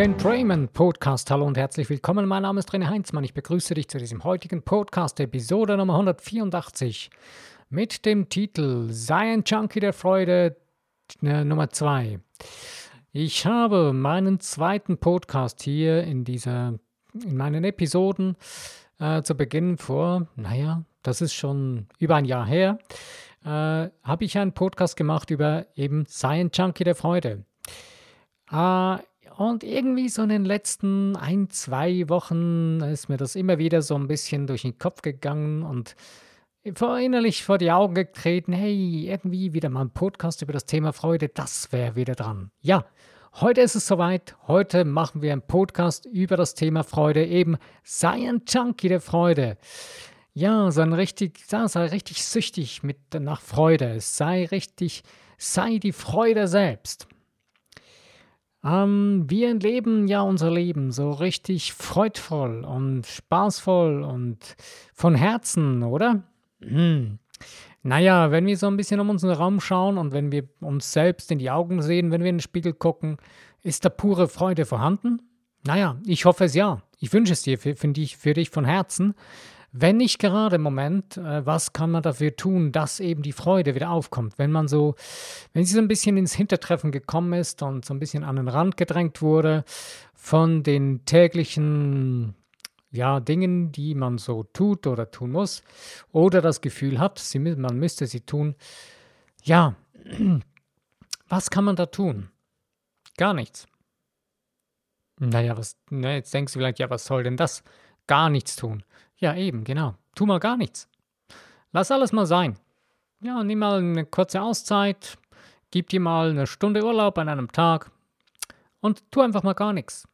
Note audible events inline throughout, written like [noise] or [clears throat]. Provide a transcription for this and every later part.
Entrainment Podcast. Hallo und herzlich willkommen. Mein Name ist René Heinzmann. Ich begrüße dich zu diesem heutigen Podcast, Episode Nummer 184, mit dem Titel ein Junkie der Freude äh, Nummer 2. Ich habe meinen zweiten Podcast hier in dieser, in meinen Episoden äh, zu Beginn vor, naja, das ist schon über ein Jahr her, äh, habe ich einen Podcast gemacht über eben ein Junkie der Freude. Äh, und irgendwie so in den letzten ein, zwei Wochen ist mir das immer wieder so ein bisschen durch den Kopf gegangen und vor, innerlich vor die Augen getreten, hey, irgendwie wieder mal ein Podcast über das Thema Freude, das wäre wieder dran. Ja, heute ist es soweit. Heute machen wir einen Podcast über das Thema Freude, eben sei ein Junkie der Freude. Ja, sei richtig, sei richtig süchtig mit, nach Freude. Sei richtig, sei die Freude selbst. Ähm, wir leben ja unser Leben so richtig freudvoll und spaßvoll und von Herzen, oder? Hm. Naja, wenn wir so ein bisschen um unseren Raum schauen und wenn wir uns selbst in die Augen sehen, wenn wir in den Spiegel gucken, ist da pure Freude vorhanden? Naja, ich hoffe es ja. Ich wünsche es dir für, dich, für dich von Herzen. Wenn nicht gerade im Moment, äh, was kann man dafür tun, dass eben die Freude wieder aufkommt? Wenn man so, wenn sie so ein bisschen ins Hintertreffen gekommen ist und so ein bisschen an den Rand gedrängt wurde von den täglichen ja, Dingen, die man so tut oder tun muss, oder das Gefühl hat, sie, man müsste sie tun. Ja, [clears throat] was kann man da tun? Gar nichts. Naja, was, ne, jetzt denkst du vielleicht, ja, was soll denn das? Gar nichts tun. Ja, eben, genau. Tu mal gar nichts. Lass alles mal sein. Ja, nimm mal eine kurze Auszeit, gib dir mal eine Stunde Urlaub an einem Tag und tu einfach mal gar nichts.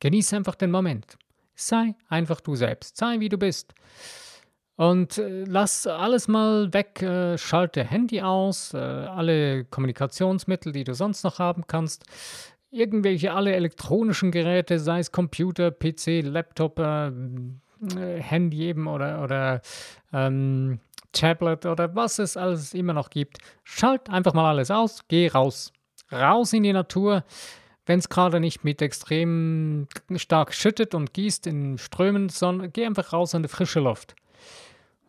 Genieße einfach den Moment. Sei einfach du selbst. Sei wie du bist. Und äh, lass alles mal weg, äh, schalte Handy aus, äh, alle Kommunikationsmittel, die du sonst noch haben kannst, irgendwelche alle elektronischen Geräte, sei es Computer, PC, Laptop, Handy eben oder, oder ähm, Tablet oder was es alles immer noch gibt. Schalt einfach mal alles aus, geh raus. Raus in die Natur. Wenn es gerade nicht mit extrem stark schüttet und gießt in Strömen, sondern geh einfach raus an die frische Luft.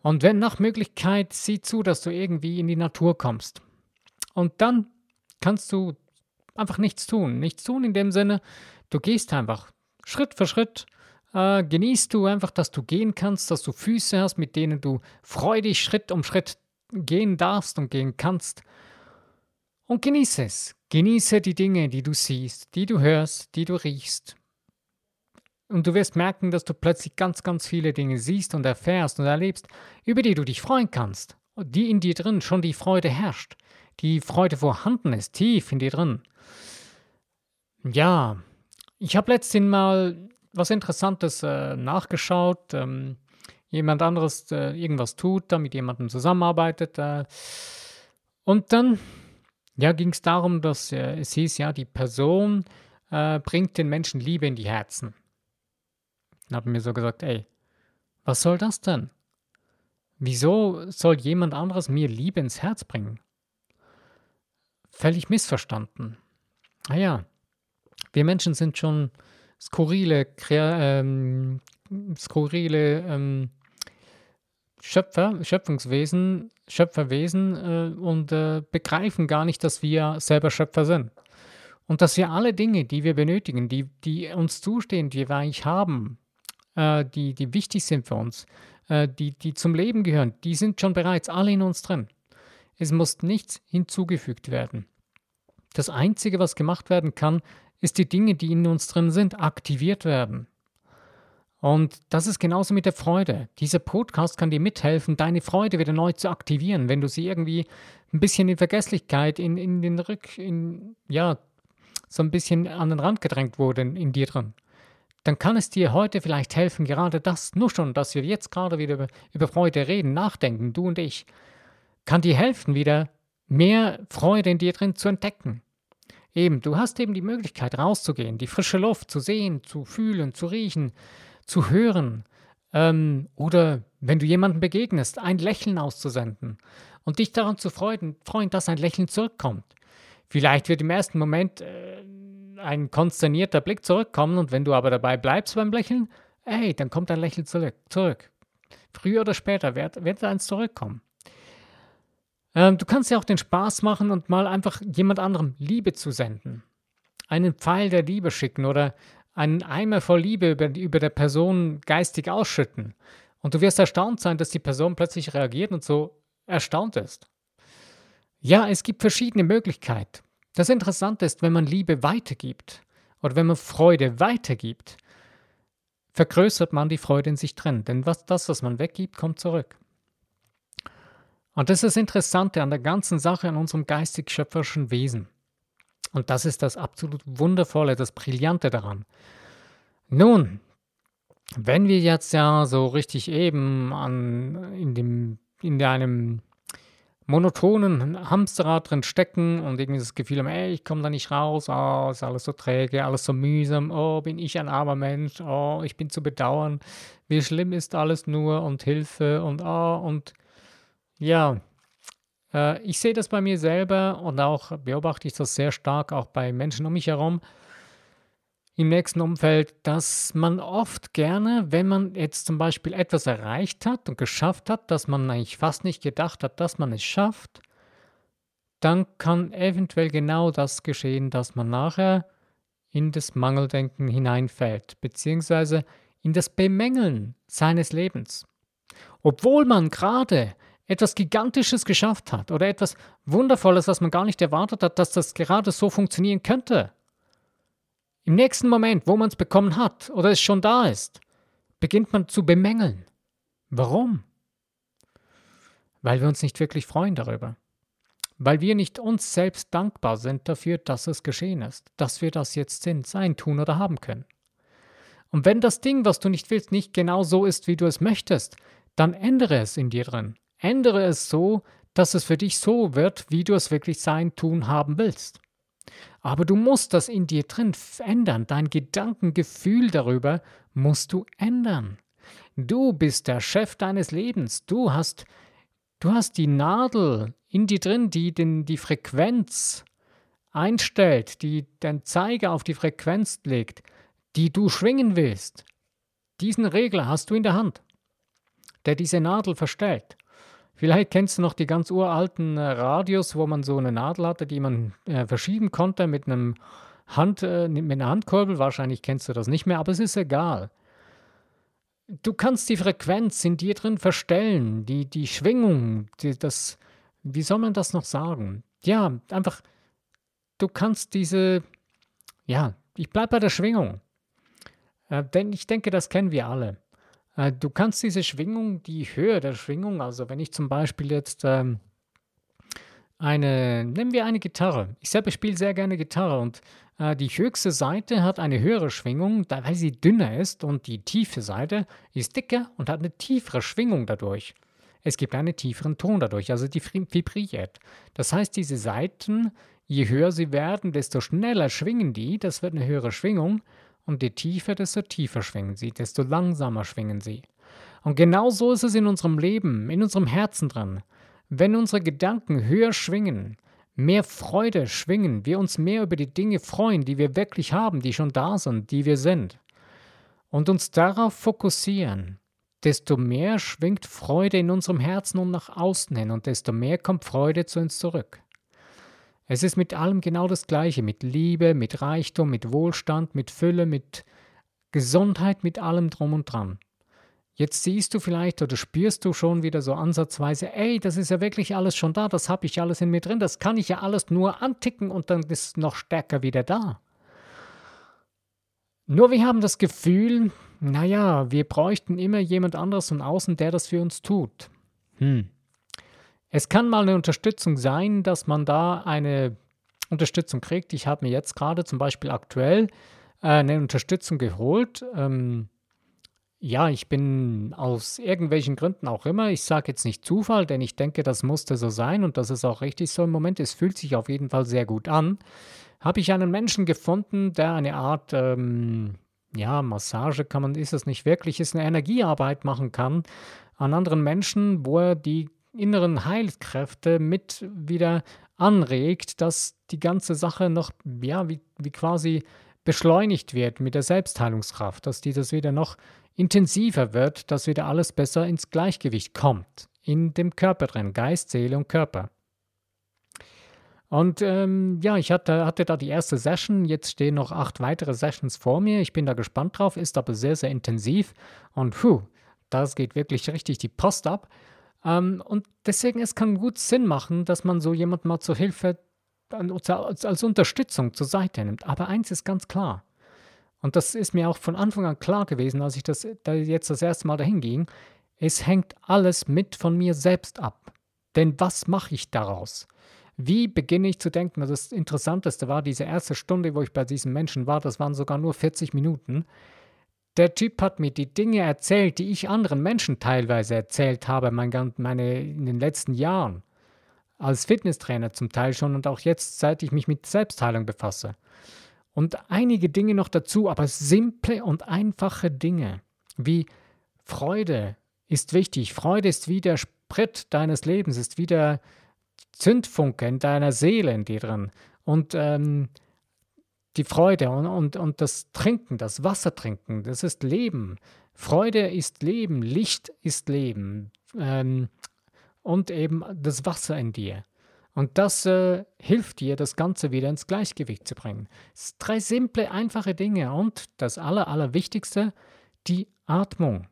Und wenn nach Möglichkeit, sieh zu, dass du irgendwie in die Natur kommst. Und dann kannst du einfach nichts tun. Nichts tun in dem Sinne, du gehst einfach Schritt für Schritt äh, genießt du einfach, dass du gehen kannst, dass du Füße hast, mit denen du freudig Schritt um Schritt gehen darfst und gehen kannst. Und genieße es. Genieße die Dinge, die du siehst, die du hörst, die du riechst. Und du wirst merken, dass du plötzlich ganz, ganz viele Dinge siehst und erfährst und erlebst, über die du dich freuen kannst. Und die in dir drin schon die Freude herrscht. Die Freude vorhanden ist, tief in dir drin. Ja, ich habe letztens mal was Interessantes äh, nachgeschaut. Ähm, jemand anderes äh, irgendwas tut, da mit jemandem zusammenarbeitet. Äh, und dann ja, ging es darum, dass äh, es hieß, ja, die Person äh, bringt den Menschen Liebe in die Herzen. Dann habe ich mir so gesagt, ey, was soll das denn? Wieso soll jemand anderes mir Liebe ins Herz bringen? Völlig missverstanden. Naja, wir Menschen sind schon skurrile, ähm, skurrile ähm, Schöpfer, Schöpfungswesen, Schöpferwesen äh, und äh, begreifen gar nicht, dass wir selber Schöpfer sind. Und dass wir alle Dinge, die wir benötigen, die, die uns zustehen, die wir eigentlich haben, äh, die, die wichtig sind für uns, äh, die, die zum Leben gehören, die sind schon bereits alle in uns drin. Es muss nichts hinzugefügt werden. Das Einzige, was gemacht werden kann, ist die Dinge, die in uns drin sind, aktiviert werden. Und das ist genauso mit der Freude. Dieser Podcast kann dir mithelfen, deine Freude wieder neu zu aktivieren, wenn du sie irgendwie ein bisschen in Vergesslichkeit, in, in den Rück, in, ja, so ein bisschen an den Rand gedrängt wurde in, dir drin. Dann kann es dir heute vielleicht helfen, gerade das, nur schon, dass wir jetzt gerade wieder über, über Freude reden, nachdenken, du und ich, kann dir helfen, wieder mehr Freude in dir drin zu entdecken. Eben, du hast eben die Möglichkeit rauszugehen, die frische Luft zu sehen, zu fühlen, zu riechen, zu hören. Ähm, oder wenn du jemandem begegnest, ein Lächeln auszusenden und dich daran zu freuen, freuen, dass ein Lächeln zurückkommt. Vielleicht wird im ersten Moment äh, ein konsternierter Blick zurückkommen und wenn du aber dabei bleibst beim Lächeln, ey, dann kommt dein Lächeln zurück. zurück. Früher oder später wird, wird eins zurückkommen. Ähm, du kannst ja auch den Spaß machen und mal einfach jemand anderem Liebe zu senden. Einen Pfeil der Liebe schicken oder einen Eimer voll Liebe über, über der Person geistig ausschütten. Und du wirst erstaunt sein, dass die Person plötzlich reagiert und so erstaunt ist. Ja, es gibt verschiedene Möglichkeiten. Das Interessante ist, wenn man Liebe weitergibt oder wenn man Freude weitergibt, vergrößert man die Freude in sich drin. Denn was, das, was man weggibt, kommt zurück. Und das ist das Interessante an der ganzen Sache, an unserem geistig-schöpferischen Wesen. Und das ist das absolut Wundervolle, das Brillante daran. Nun, wenn wir jetzt ja so richtig eben an, in, dem, in einem monotonen Hamsterrad drin stecken und irgendwie das Gefühl haben, ey, ich komme da nicht raus, oh, ist alles so träge, alles so mühsam, oh, bin ich ein armer Mensch, oh, ich bin zu bedauern, wie schlimm ist alles nur und Hilfe und oh, und ja, äh, ich sehe das bei mir selber und auch beobachte ich das sehr stark auch bei Menschen um mich herum, im nächsten Umfeld, dass man oft gerne, wenn man jetzt zum Beispiel etwas erreicht hat und geschafft hat, dass man eigentlich fast nicht gedacht hat, dass man es schafft, dann kann eventuell genau das geschehen, dass man nachher in das Mangeldenken hineinfällt, beziehungsweise in das Bemängeln seines Lebens. Obwohl man gerade etwas Gigantisches geschafft hat oder etwas Wundervolles, was man gar nicht erwartet hat, dass das gerade so funktionieren könnte. Im nächsten Moment, wo man es bekommen hat oder es schon da ist, beginnt man zu bemängeln. Warum? Weil wir uns nicht wirklich freuen darüber. Weil wir nicht uns selbst dankbar sind dafür, dass es geschehen ist, dass wir das jetzt sind, sein, tun oder haben können. Und wenn das Ding, was du nicht willst, nicht genau so ist, wie du es möchtest, dann ändere es in dir drin. Ändere es so, dass es für dich so wird, wie du es wirklich sein, tun, haben willst. Aber du musst das in dir drin ändern. Dein Gedankengefühl darüber musst du ändern. Du bist der Chef deines Lebens. Du hast, du hast die Nadel in dir drin, die den, die Frequenz einstellt, die den Zeiger auf die Frequenz legt, die du schwingen willst. Diesen Regler hast du in der Hand, der diese Nadel verstellt. Vielleicht kennst du noch die ganz uralten äh, Radios, wo man so eine Nadel hatte, die man äh, verschieben konnte mit einem Hand, äh, mit einer Handkurbel. Wahrscheinlich kennst du das nicht mehr, aber es ist egal. Du kannst die Frequenz in dir drin verstellen, die, die Schwingung, die, das, wie soll man das noch sagen? Ja, einfach, du kannst diese, ja, ich bleibe bei der Schwingung. Äh, denn ich denke, das kennen wir alle. Äh, du kannst diese Schwingung, die Höhe der Schwingung, also wenn ich zum Beispiel jetzt ähm, eine, nehmen wir eine Gitarre. Ich selber spiele sehr gerne Gitarre und äh, die höchste Seite hat eine höhere Schwingung, da, weil sie dünner ist und die tiefe Seite ist dicker und hat eine tiefere Schwingung dadurch. Es gibt einen tieferen Ton dadurch, also die vibriert. Das heißt, diese Seiten, je höher sie werden, desto schneller schwingen die, das wird eine höhere Schwingung und je tiefer, desto tiefer schwingen sie, desto langsamer schwingen sie. Und genau so ist es in unserem Leben, in unserem Herzen dran. Wenn unsere Gedanken höher schwingen, mehr Freude schwingen, wir uns mehr über die Dinge freuen, die wir wirklich haben, die schon da sind, die wir sind, und uns darauf fokussieren, desto mehr schwingt Freude in unserem Herzen und nach außen hin und desto mehr kommt Freude zu uns zurück. Es ist mit allem genau das Gleiche, mit Liebe, mit Reichtum, mit Wohlstand, mit Fülle, mit Gesundheit, mit allem drum und dran. Jetzt siehst du vielleicht oder spürst du schon wieder so ansatzweise, ey, das ist ja wirklich alles schon da, das habe ich alles in mir drin, das kann ich ja alles nur anticken und dann ist es noch stärker wieder da. Nur wir haben das Gefühl, naja, wir bräuchten immer jemand anderes von außen, der das für uns tut. Hm. Es kann mal eine Unterstützung sein, dass man da eine Unterstützung kriegt. Ich habe mir jetzt gerade zum Beispiel aktuell äh, eine Unterstützung geholt. Ähm, ja, ich bin aus irgendwelchen Gründen auch immer, ich sage jetzt nicht Zufall, denn ich denke, das musste so sein und das ist auch richtig so im Moment. Es fühlt sich auf jeden Fall sehr gut an. Habe ich einen Menschen gefunden, der eine Art, ähm, ja, Massage kann man, ist es nicht wirklich, ist eine Energiearbeit machen kann an anderen Menschen, wo er die inneren Heilkräfte mit wieder anregt, dass die ganze Sache noch, ja, wie, wie quasi beschleunigt wird mit der Selbstheilungskraft, dass die das wieder noch intensiver wird, dass wieder alles besser ins Gleichgewicht kommt, in dem Körper drin, Geist, Seele und Körper. Und ähm, ja, ich hatte, hatte da die erste Session. Jetzt stehen noch acht weitere Sessions vor mir. Ich bin da gespannt drauf, ist aber sehr, sehr intensiv. Und puh, das geht wirklich richtig die Post ab. Ähm, und deswegen, es kann gut Sinn machen, dass man so jemanden mal zur Hilfe, als, als Unterstützung zur Seite nimmt. Aber eins ist ganz klar. Und das ist mir auch von Anfang an klar gewesen, als ich das da jetzt das erste Mal dahin ging. Es hängt alles mit von mir selbst ab. Denn was mache ich daraus? Wie beginne ich zu denken? das Interessanteste war diese erste Stunde, wo ich bei diesem Menschen war, das waren sogar nur 40 Minuten. Der Typ hat mir die Dinge erzählt, die ich anderen Menschen teilweise erzählt habe, mein, meine, in den letzten Jahren. Als Fitnesstrainer zum Teil schon und auch jetzt, seit ich mich mit Selbstheilung befasse. Und einige Dinge noch dazu, aber simple und einfache Dinge, wie Freude ist wichtig. Freude ist wie der Sprit deines Lebens, ist wie der Zündfunke in deiner Seele in dir drin. Und ähm, die Freude und, und, und das Trinken, das Wasser trinken, das ist Leben. Freude ist Leben, Licht ist Leben ähm, und eben das Wasser in dir. Und das äh, hilft dir, das Ganze wieder ins Gleichgewicht zu bringen. Drei simple, einfache Dinge und das Aller, Allerwichtigste, die Atmung.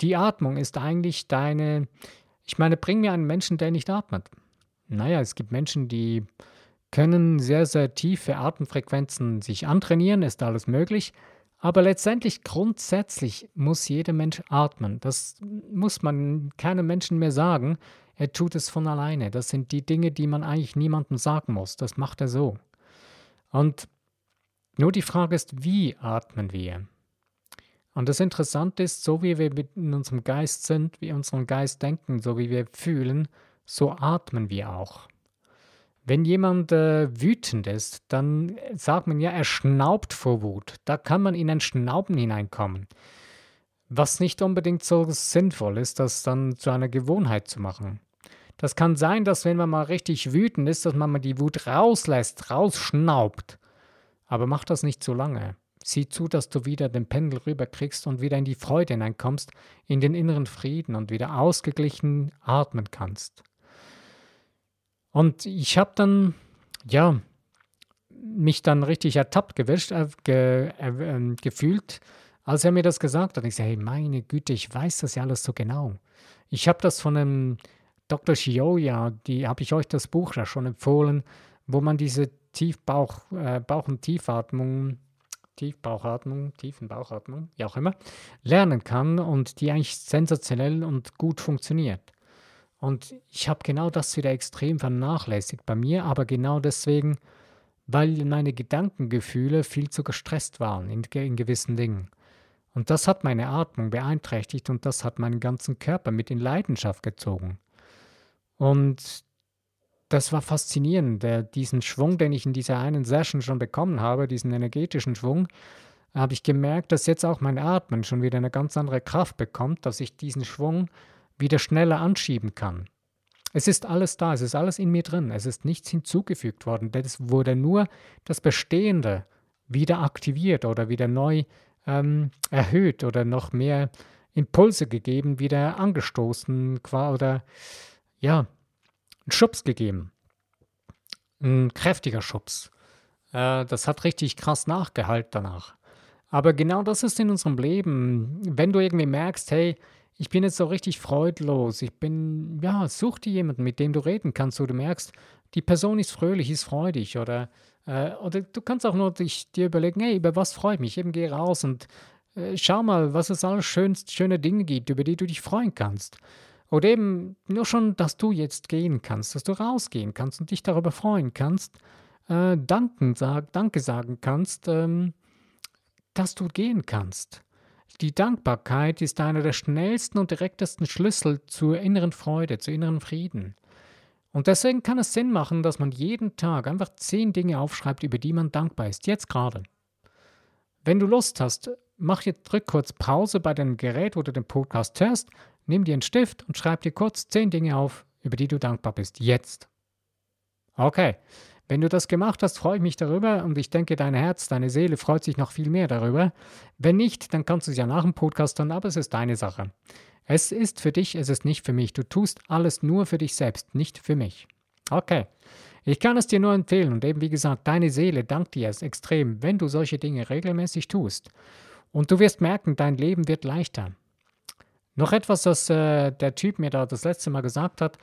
Die Atmung ist eigentlich deine, ich meine, bring mir einen Menschen, der nicht atmet. Naja, es gibt Menschen, die können sehr, sehr tiefe Atemfrequenzen sich antrainieren, ist alles möglich. Aber letztendlich, grundsätzlich muss jeder Mensch atmen. Das muss man keinem Menschen mehr sagen. Er tut es von alleine. Das sind die Dinge, die man eigentlich niemandem sagen muss. Das macht er so. Und nur die Frage ist, wie atmen wir? Und das Interessante ist, so wie wir in unserem Geist sind, wie unseren Geist denken, so wie wir fühlen, so atmen wir auch. Wenn jemand äh, wütend ist, dann sagt man ja, er schnaubt vor Wut. Da kann man in ein Schnauben hineinkommen. Was nicht unbedingt so sinnvoll ist, das dann zu einer Gewohnheit zu machen. Das kann sein, dass wenn man mal richtig wütend ist, dass man mal die Wut rauslässt, rausschnaubt. Aber mach das nicht zu lange. Sieh zu, dass du wieder den Pendel rüberkriegst und wieder in die Freude hineinkommst, in den inneren Frieden und wieder ausgeglichen atmen kannst. Und ich habe dann, ja, mich dann richtig ertappt gewischt, äh, ge, äh, äh, gefühlt, als er mir das gesagt hat. Ich sage, hey, meine Güte, ich weiß das ja alles so genau. Ich habe das von einem Dr. Shioya, die habe ich euch das Buch ja schon empfohlen, wo man diese Tiefbauch, äh, Bauch- und Tiefatmung, Tiefbauchatmung, Tiefenbauchatmung, wie auch immer, lernen kann und die eigentlich sensationell und gut funktioniert. Und ich habe genau das wieder extrem vernachlässigt bei mir, aber genau deswegen, weil meine Gedankengefühle viel zu gestresst waren in, in gewissen Dingen. Und das hat meine Atmung beeinträchtigt und das hat meinen ganzen Körper mit in Leidenschaft gezogen. Und das war faszinierend, der, diesen Schwung, den ich in dieser einen Session schon bekommen habe, diesen energetischen Schwung, habe ich gemerkt, dass jetzt auch mein Atmen schon wieder eine ganz andere Kraft bekommt, dass ich diesen Schwung wieder schneller anschieben kann. Es ist alles da, es ist alles in mir drin, es ist nichts hinzugefügt worden, es wurde nur das Bestehende wieder aktiviert oder wieder neu ähm, erhöht oder noch mehr Impulse gegeben, wieder angestoßen oder ja, einen Schubs gegeben. Ein kräftiger Schubs. Äh, das hat richtig krass nachgehalten danach. Aber genau das ist in unserem Leben. Wenn du irgendwie merkst, hey, ich bin jetzt so richtig freudlos. Ich bin, ja, such dir jemanden, mit dem du reden kannst, wo du merkst, die Person ist fröhlich, ist freudig. Oder, äh, oder du kannst auch nur dich, dir überlegen, hey, über was freue ich mich? Eben geh raus und äh, schau mal, was es alles schön, schöne Dinge gibt, über die du dich freuen kannst. Oder eben nur schon, dass du jetzt gehen kannst, dass du rausgehen kannst und dich darüber freuen kannst, äh, danken, sag, Danke sagen kannst, ähm, dass du gehen kannst. Die Dankbarkeit ist einer der schnellsten und direktesten Schlüssel zur inneren Freude, zu inneren Frieden. Und deswegen kann es Sinn machen, dass man jeden Tag einfach zehn Dinge aufschreibt, über die man dankbar ist, jetzt gerade. Wenn du Lust hast, mach jetzt drück kurz Pause bei deinem Gerät, wo du den Podcast hörst, nimm dir einen Stift und schreib dir kurz zehn Dinge auf, über die du dankbar bist, jetzt. Okay. Wenn du das gemacht hast, freue ich mich darüber und ich denke, dein Herz, deine Seele freut sich noch viel mehr darüber. Wenn nicht, dann kannst du es ja nach dem Podcast tun, aber es ist deine Sache. Es ist für dich, es ist nicht für mich. Du tust alles nur für dich selbst, nicht für mich. Okay. Ich kann es dir nur empfehlen und eben wie gesagt, deine Seele dankt dir es extrem, wenn du solche Dinge regelmäßig tust. Und du wirst merken, dein Leben wird leichter. Noch etwas, das äh, der Typ mir da das letzte Mal gesagt hat,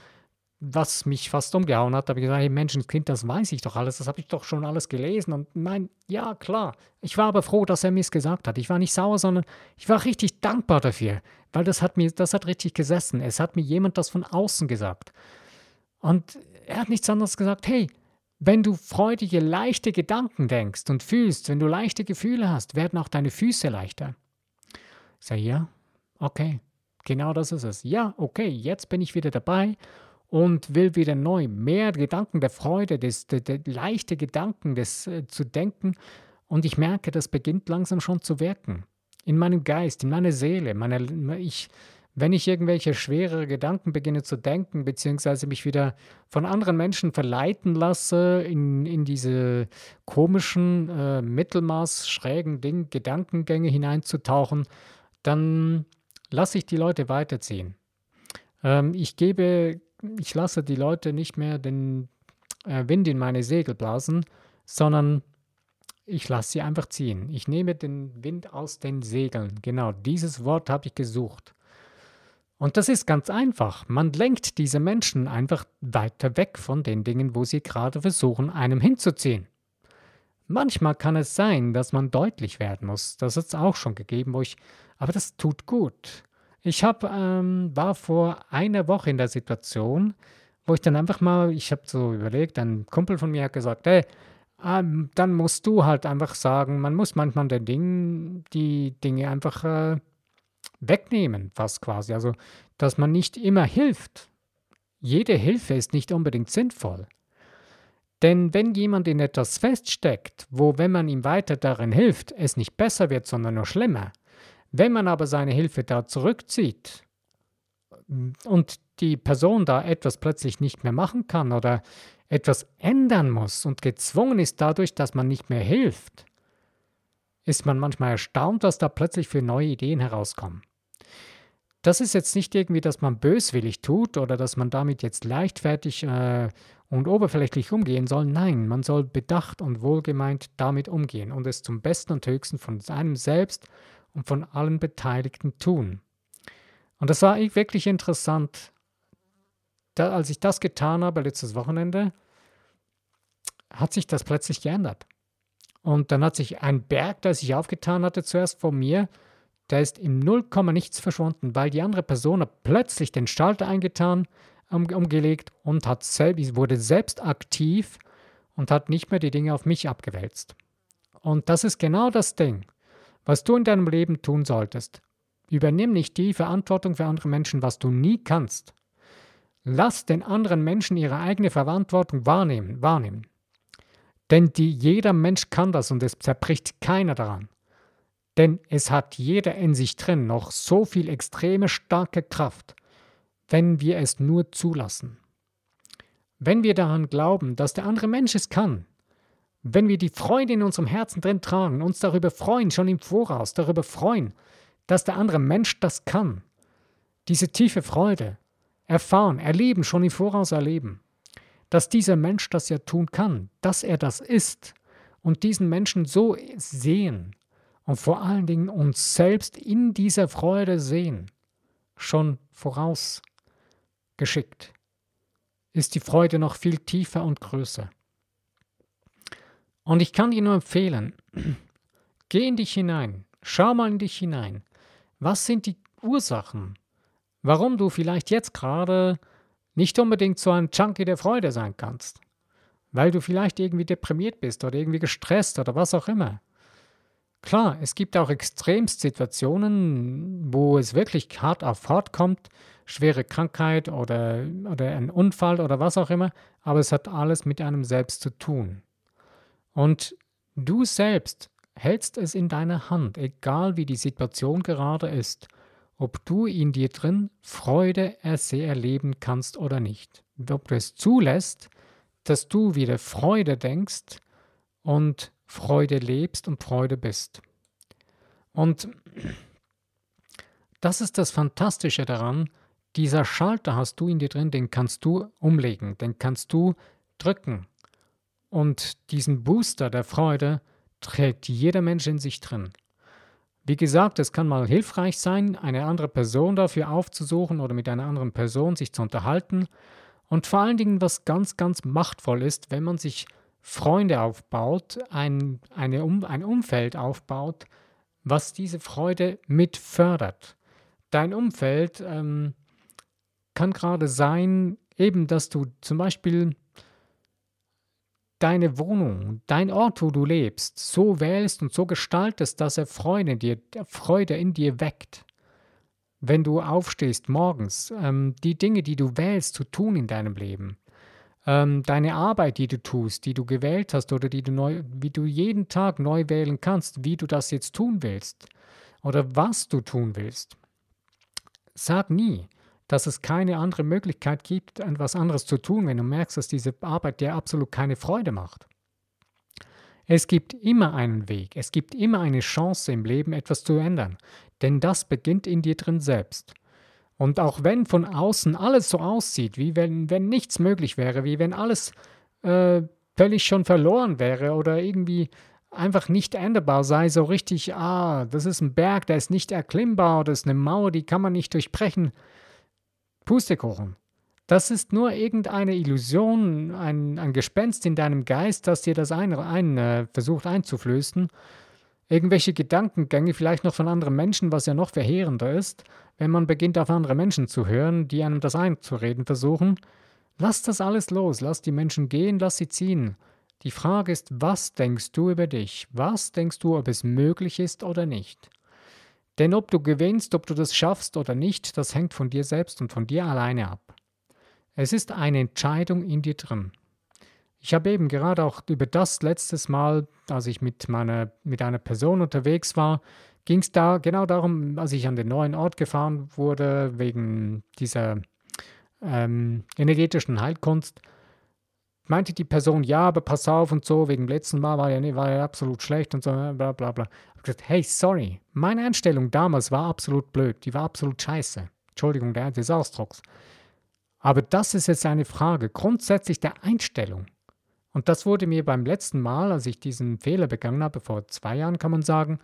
was mich fast umgehauen hat, habe ich gesagt, hey Menschenskind, das weiß ich doch alles, das habe ich doch schon alles gelesen und mein, ja klar, ich war aber froh, dass er mir es gesagt hat. Ich war nicht sauer, sondern ich war richtig dankbar dafür, weil das hat mir, das hat richtig gesessen. Es hat mir jemand das von außen gesagt. Und er hat nichts anderes gesagt, hey, wenn du freudige, leichte Gedanken denkst und fühlst, wenn du leichte Gefühle hast, werden auch deine Füße leichter. Ich sage, ja, okay, genau das ist es. Ja, okay, jetzt bin ich wieder dabei und will wieder neu mehr Gedanken der Freude, des, der, der leichte Gedanken des äh, zu denken. Und ich merke, das beginnt langsam schon zu wirken. In meinem Geist, in meiner Seele. Meine, ich, wenn ich irgendwelche schwerere Gedanken beginne zu denken, beziehungsweise mich wieder von anderen Menschen verleiten lasse, in, in diese komischen, äh, Mittelmaß, schrägen Ding, Gedankengänge hineinzutauchen, dann lasse ich die Leute weiterziehen. Ähm, ich gebe ich lasse die Leute nicht mehr den äh, Wind in meine Segel blasen, sondern ich lasse sie einfach ziehen. Ich nehme den Wind aus den Segeln. Genau, dieses Wort habe ich gesucht. Und das ist ganz einfach. Man lenkt diese Menschen einfach weiter weg von den Dingen, wo sie gerade versuchen, einem hinzuziehen. Manchmal kann es sein, dass man deutlich werden muss. Das hat es auch schon gegeben, wo ich, aber das tut gut. Ich hab, ähm, war vor einer Woche in der Situation, wo ich dann einfach mal, ich habe so überlegt, ein Kumpel von mir hat gesagt, hey, ähm, dann musst du halt einfach sagen, man muss manchmal den Dingen, die Dinge einfach äh, wegnehmen, fast quasi. Also, dass man nicht immer hilft. Jede Hilfe ist nicht unbedingt sinnvoll. Denn wenn jemand in etwas feststeckt, wo, wenn man ihm weiter darin hilft, es nicht besser wird, sondern nur schlimmer, wenn man aber seine Hilfe da zurückzieht und die Person da etwas plötzlich nicht mehr machen kann oder etwas ändern muss und gezwungen ist dadurch, dass man nicht mehr hilft, ist man manchmal erstaunt, was da plötzlich für neue Ideen herauskommen. Das ist jetzt nicht irgendwie, dass man böswillig tut oder dass man damit jetzt leichtfertig äh, und oberflächlich umgehen soll. Nein, man soll bedacht und wohlgemeint damit umgehen und es zum Besten und Höchsten von einem selbst und von allen Beteiligten tun. Und das war wirklich interessant. Da, als ich das getan habe, letztes Wochenende, hat sich das plötzlich geändert. Und dann hat sich ein Berg, der sich aufgetan hatte, zuerst vor mir, der ist im Nullkomma nichts verschwunden, weil die andere Person hat plötzlich den Schalter eingetan, um, umgelegt und hat selbst, wurde selbst aktiv und hat nicht mehr die Dinge auf mich abgewälzt. Und das ist genau das Ding. Was du in deinem Leben tun solltest. Übernimm nicht die Verantwortung für andere Menschen, was du nie kannst. Lass den anderen Menschen ihre eigene Verantwortung wahrnehmen, wahrnehmen. Denn die, jeder Mensch kann das und es zerbricht keiner daran. Denn es hat jeder in sich drin noch so viel extreme starke Kraft, wenn wir es nur zulassen. Wenn wir daran glauben, dass der andere Mensch es kann, wenn wir die Freude in unserem Herzen drin tragen, uns darüber freuen, schon im Voraus, darüber freuen, dass der andere Mensch das kann, diese tiefe Freude erfahren, erleben, schon im Voraus erleben, dass dieser Mensch das ja tun kann, dass er das ist und diesen Menschen so sehen und vor allen Dingen uns selbst in dieser Freude sehen, schon vorausgeschickt, ist die Freude noch viel tiefer und größer. Und ich kann dir nur empfehlen, [clears throat] geh in dich hinein, schau mal in dich hinein. Was sind die Ursachen, warum du vielleicht jetzt gerade nicht unbedingt so ein Junkie der Freude sein kannst? Weil du vielleicht irgendwie deprimiert bist oder irgendwie gestresst oder was auch immer. Klar, es gibt auch Extremsituationen, wo es wirklich hart auf hart kommt, schwere Krankheit oder, oder ein Unfall oder was auch immer, aber es hat alles mit einem selbst zu tun. Und du selbst hältst es in deiner Hand, egal wie die Situation gerade ist, ob du in dir drin Freude erleben kannst oder nicht. Ob du es zulässt, dass du wieder Freude denkst und Freude lebst und Freude bist. Und das ist das Fantastische daran, dieser Schalter hast du in dir drin, den kannst du umlegen, den kannst du drücken. Und diesen Booster der Freude trägt jeder Mensch in sich drin. Wie gesagt, es kann mal hilfreich sein, eine andere Person dafür aufzusuchen oder mit einer anderen Person sich zu unterhalten. Und vor allen Dingen, was ganz, ganz machtvoll ist, wenn man sich Freunde aufbaut, ein, eine ein Umfeld aufbaut, was diese Freude mit fördert. Dein Umfeld ähm, kann gerade sein, eben, dass du zum Beispiel deine Wohnung, dein Ort, wo du lebst, so wählst und so gestaltest, dass er Freude in dir, Freude in dir weckt. Wenn du aufstehst morgens, ähm, die Dinge, die du wählst zu tun in deinem Leben, ähm, deine Arbeit, die du tust, die du gewählt hast oder die du neu, wie du jeden Tag neu wählen kannst, wie du das jetzt tun willst oder was du tun willst. Sag nie, dass es keine andere Möglichkeit gibt, etwas anderes zu tun, wenn du merkst, dass diese Arbeit dir absolut keine Freude macht. Es gibt immer einen Weg, es gibt immer eine Chance im Leben, etwas zu ändern, denn das beginnt in dir drin selbst. Und auch wenn von außen alles so aussieht, wie wenn, wenn nichts möglich wäre, wie wenn alles äh, völlig schon verloren wäre oder irgendwie einfach nicht änderbar sei, so richtig, ah, das ist ein Berg, der ist nicht erklimmbar, das ist eine Mauer, die kann man nicht durchbrechen, Pustekuchen. Das ist nur irgendeine Illusion, ein, ein Gespenst in deinem Geist, das dir das ein, ein, äh, versucht einzuflößen. Irgendwelche Gedankengänge, vielleicht noch von anderen Menschen, was ja noch verheerender ist, wenn man beginnt, auf andere Menschen zu hören, die einem das einzureden versuchen. Lass das alles los, lass die Menschen gehen, lass sie ziehen. Die Frage ist, was denkst du über dich? Was denkst du, ob es möglich ist oder nicht? Denn ob du gewinnst, ob du das schaffst oder nicht, das hängt von dir selbst und von dir alleine ab. Es ist eine Entscheidung in dir drin. Ich habe eben gerade auch über das letztes Mal, als ich mit, meiner, mit einer Person unterwegs war, ging es da genau darum, als ich an den neuen Ort gefahren wurde, wegen dieser ähm, energetischen Heilkunst, meinte die Person, ja, aber pass auf und so, wegen dem letzten Mal war ja, war ja absolut schlecht und so, bla bla bla. Ich gesagt, hey, sorry, meine Einstellung damals war absolut blöd, die war absolut scheiße. Entschuldigung der, des Ausdrucks. Aber das ist jetzt eine Frage grundsätzlich der Einstellung. Und das wurde mir beim letzten Mal, als ich diesen Fehler begangen habe, vor zwei Jahren kann man sagen,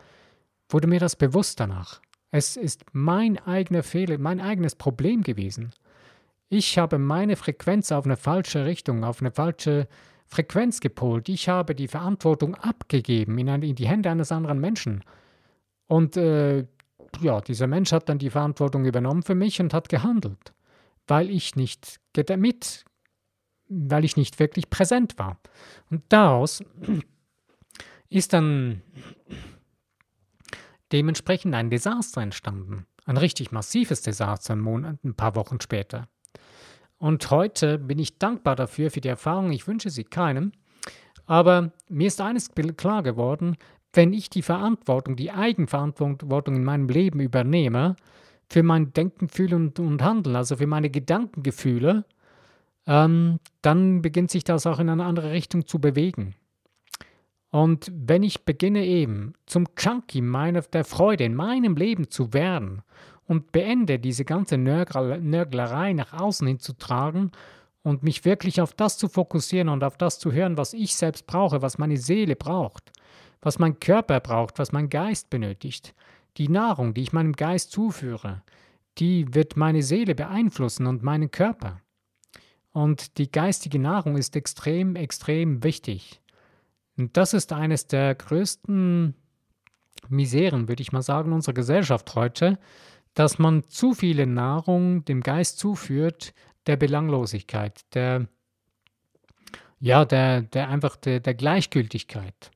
wurde mir das bewusst danach. Es ist mein eigener Fehler, mein eigenes Problem gewesen. Ich habe meine Frequenz auf eine falsche Richtung, auf eine falsche Frequenz gepolt. Ich habe die Verantwortung abgegeben in, eine, in die Hände eines anderen Menschen. Und äh, ja, dieser Mensch hat dann die Verantwortung übernommen für mich und hat gehandelt, weil ich nicht mit, weil ich nicht wirklich präsent war. Und daraus ist dann dementsprechend ein Desaster entstanden. Ein richtig massives Desaster ein paar Wochen später. Und heute bin ich dankbar dafür, für die Erfahrung. Ich wünsche sie keinem. Aber mir ist eines klar geworden, wenn ich die Verantwortung, die Eigenverantwortung in meinem Leben übernehme, für mein Denken, Fühlen und, und Handeln, also für meine Gedankengefühle, ähm, dann beginnt sich das auch in eine andere Richtung zu bewegen. Und wenn ich beginne eben zum Junkie meiner, der Freude in meinem Leben zu werden und beende diese ganze Nörglerei nach außen hin zu tragen und mich wirklich auf das zu fokussieren und auf das zu hören, was ich selbst brauche, was meine Seele braucht, was mein Körper braucht, was mein Geist benötigt. Die Nahrung, die ich meinem Geist zuführe, die wird meine Seele beeinflussen und meinen Körper. Und die geistige Nahrung ist extrem, extrem wichtig. Und das ist eines der größten Miseren, würde ich mal sagen, unserer Gesellschaft heute, dass man zu viele Nahrung dem Geist zuführt, der Belanglosigkeit, der, ja, der, der einfach der, der Gleichgültigkeit.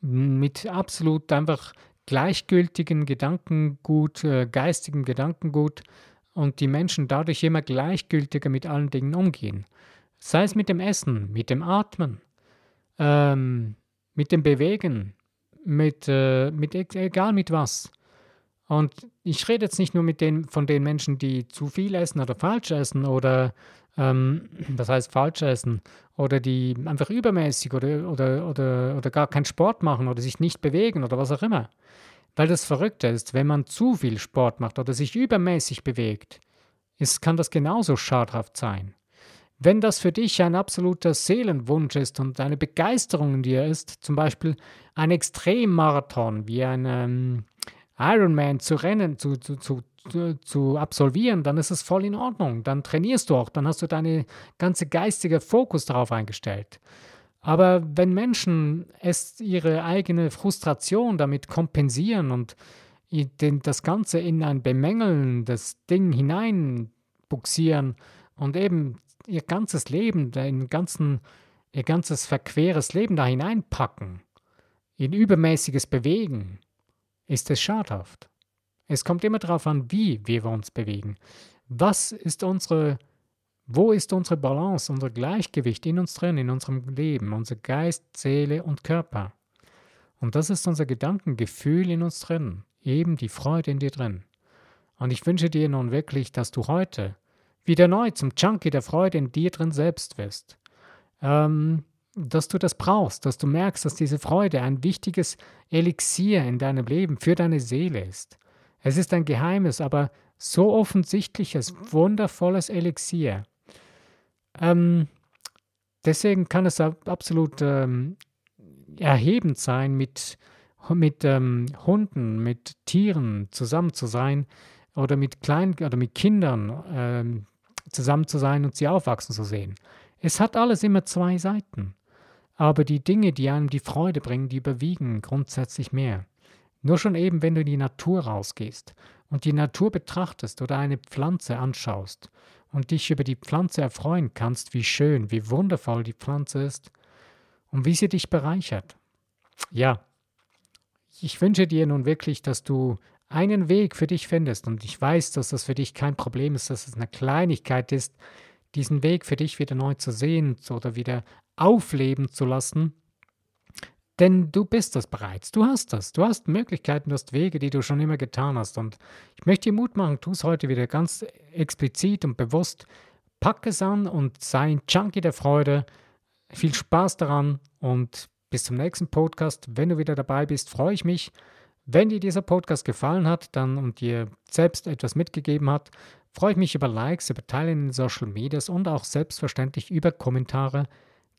Mit absolut einfach gleichgültigen Gedankengut, äh, geistigem Gedankengut und die Menschen dadurch immer gleichgültiger mit allen Dingen umgehen. Sei es mit dem Essen, mit dem Atmen, ähm, mit dem Bewegen, mit, äh, mit egal mit was. Und ich rede jetzt nicht nur mit den, von den Menschen, die zu viel essen oder falsch essen oder ähm, was heißt falsch essen oder die einfach übermäßig oder, oder, oder, oder gar keinen Sport machen oder sich nicht bewegen oder was auch immer. Weil das Verrückte ist, wenn man zu viel Sport macht oder sich übermäßig bewegt, ist, kann das genauso schadhaft sein. Wenn das für dich ein absoluter Seelenwunsch ist und eine Begeisterung in dir ist, zum Beispiel ein Extremmarathon wie ein ähm, Ironman zu rennen, zu, zu, zu, zu absolvieren, dann ist es voll in Ordnung. Dann trainierst du auch, dann hast du deine ganze geistige Fokus darauf eingestellt. Aber wenn Menschen es ihre eigene Frustration damit kompensieren und das Ganze in ein bemängelndes Ding hineinbuxieren und eben ihr ganzes Leben, ganzen, ihr ganzes verqueres Leben da hineinpacken, in übermäßiges Bewegen, ist es schadhaft. Es kommt immer darauf an, wie wir uns bewegen. Was ist unsere wo ist unsere Balance, unser Gleichgewicht in uns drin, in unserem Leben, unser Geist, Seele und Körper? Und das ist unser Gedankengefühl in uns drin, eben die Freude in dir drin. Und ich wünsche dir nun wirklich, dass du heute wieder neu zum Junkie der Freude in dir drin selbst wirst. Ähm, dass du das brauchst, dass du merkst, dass diese Freude ein wichtiges Elixier in deinem Leben für deine Seele ist. Es ist ein geheimes, aber so offensichtliches, wundervolles Elixier. Ähm, deswegen kann es absolut ähm, erhebend sein, mit, mit ähm, Hunden, mit Tieren zusammen zu sein oder mit kleinen oder mit Kindern ähm, zusammen zu sein und sie aufwachsen zu sehen. Es hat alles immer zwei Seiten. Aber die Dinge, die einem die Freude bringen, die überwiegen grundsätzlich mehr. Nur schon eben, wenn du in die Natur rausgehst und die Natur betrachtest oder eine Pflanze anschaust und dich über die Pflanze erfreuen kannst, wie schön, wie wundervoll die Pflanze ist und wie sie dich bereichert. Ja, ich wünsche dir nun wirklich, dass du einen Weg für dich findest und ich weiß, dass das für dich kein Problem ist, dass es eine Kleinigkeit ist, diesen Weg für dich wieder neu zu sehen oder wieder aufleben zu lassen, denn du bist das bereits, du hast das, du hast Möglichkeiten, du hast Wege, die du schon immer getan hast. Und ich möchte dir Mut machen, tu es heute wieder ganz explizit und bewusst. Pack es an und sei ein Junkie der Freude. Viel Spaß daran und bis zum nächsten Podcast. Wenn du wieder dabei bist, freue ich mich. Wenn dir dieser Podcast gefallen hat dann und dir selbst etwas mitgegeben hat, freue ich mich über Likes, über Teilen in den Social Medias und auch selbstverständlich über Kommentare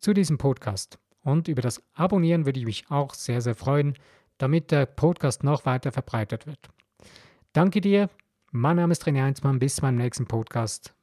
zu diesem Podcast. Und über das Abonnieren würde ich mich auch sehr, sehr freuen, damit der Podcast noch weiter verbreitet wird. Danke dir. Mein Name ist René Heinzmann. Bis zum nächsten Podcast.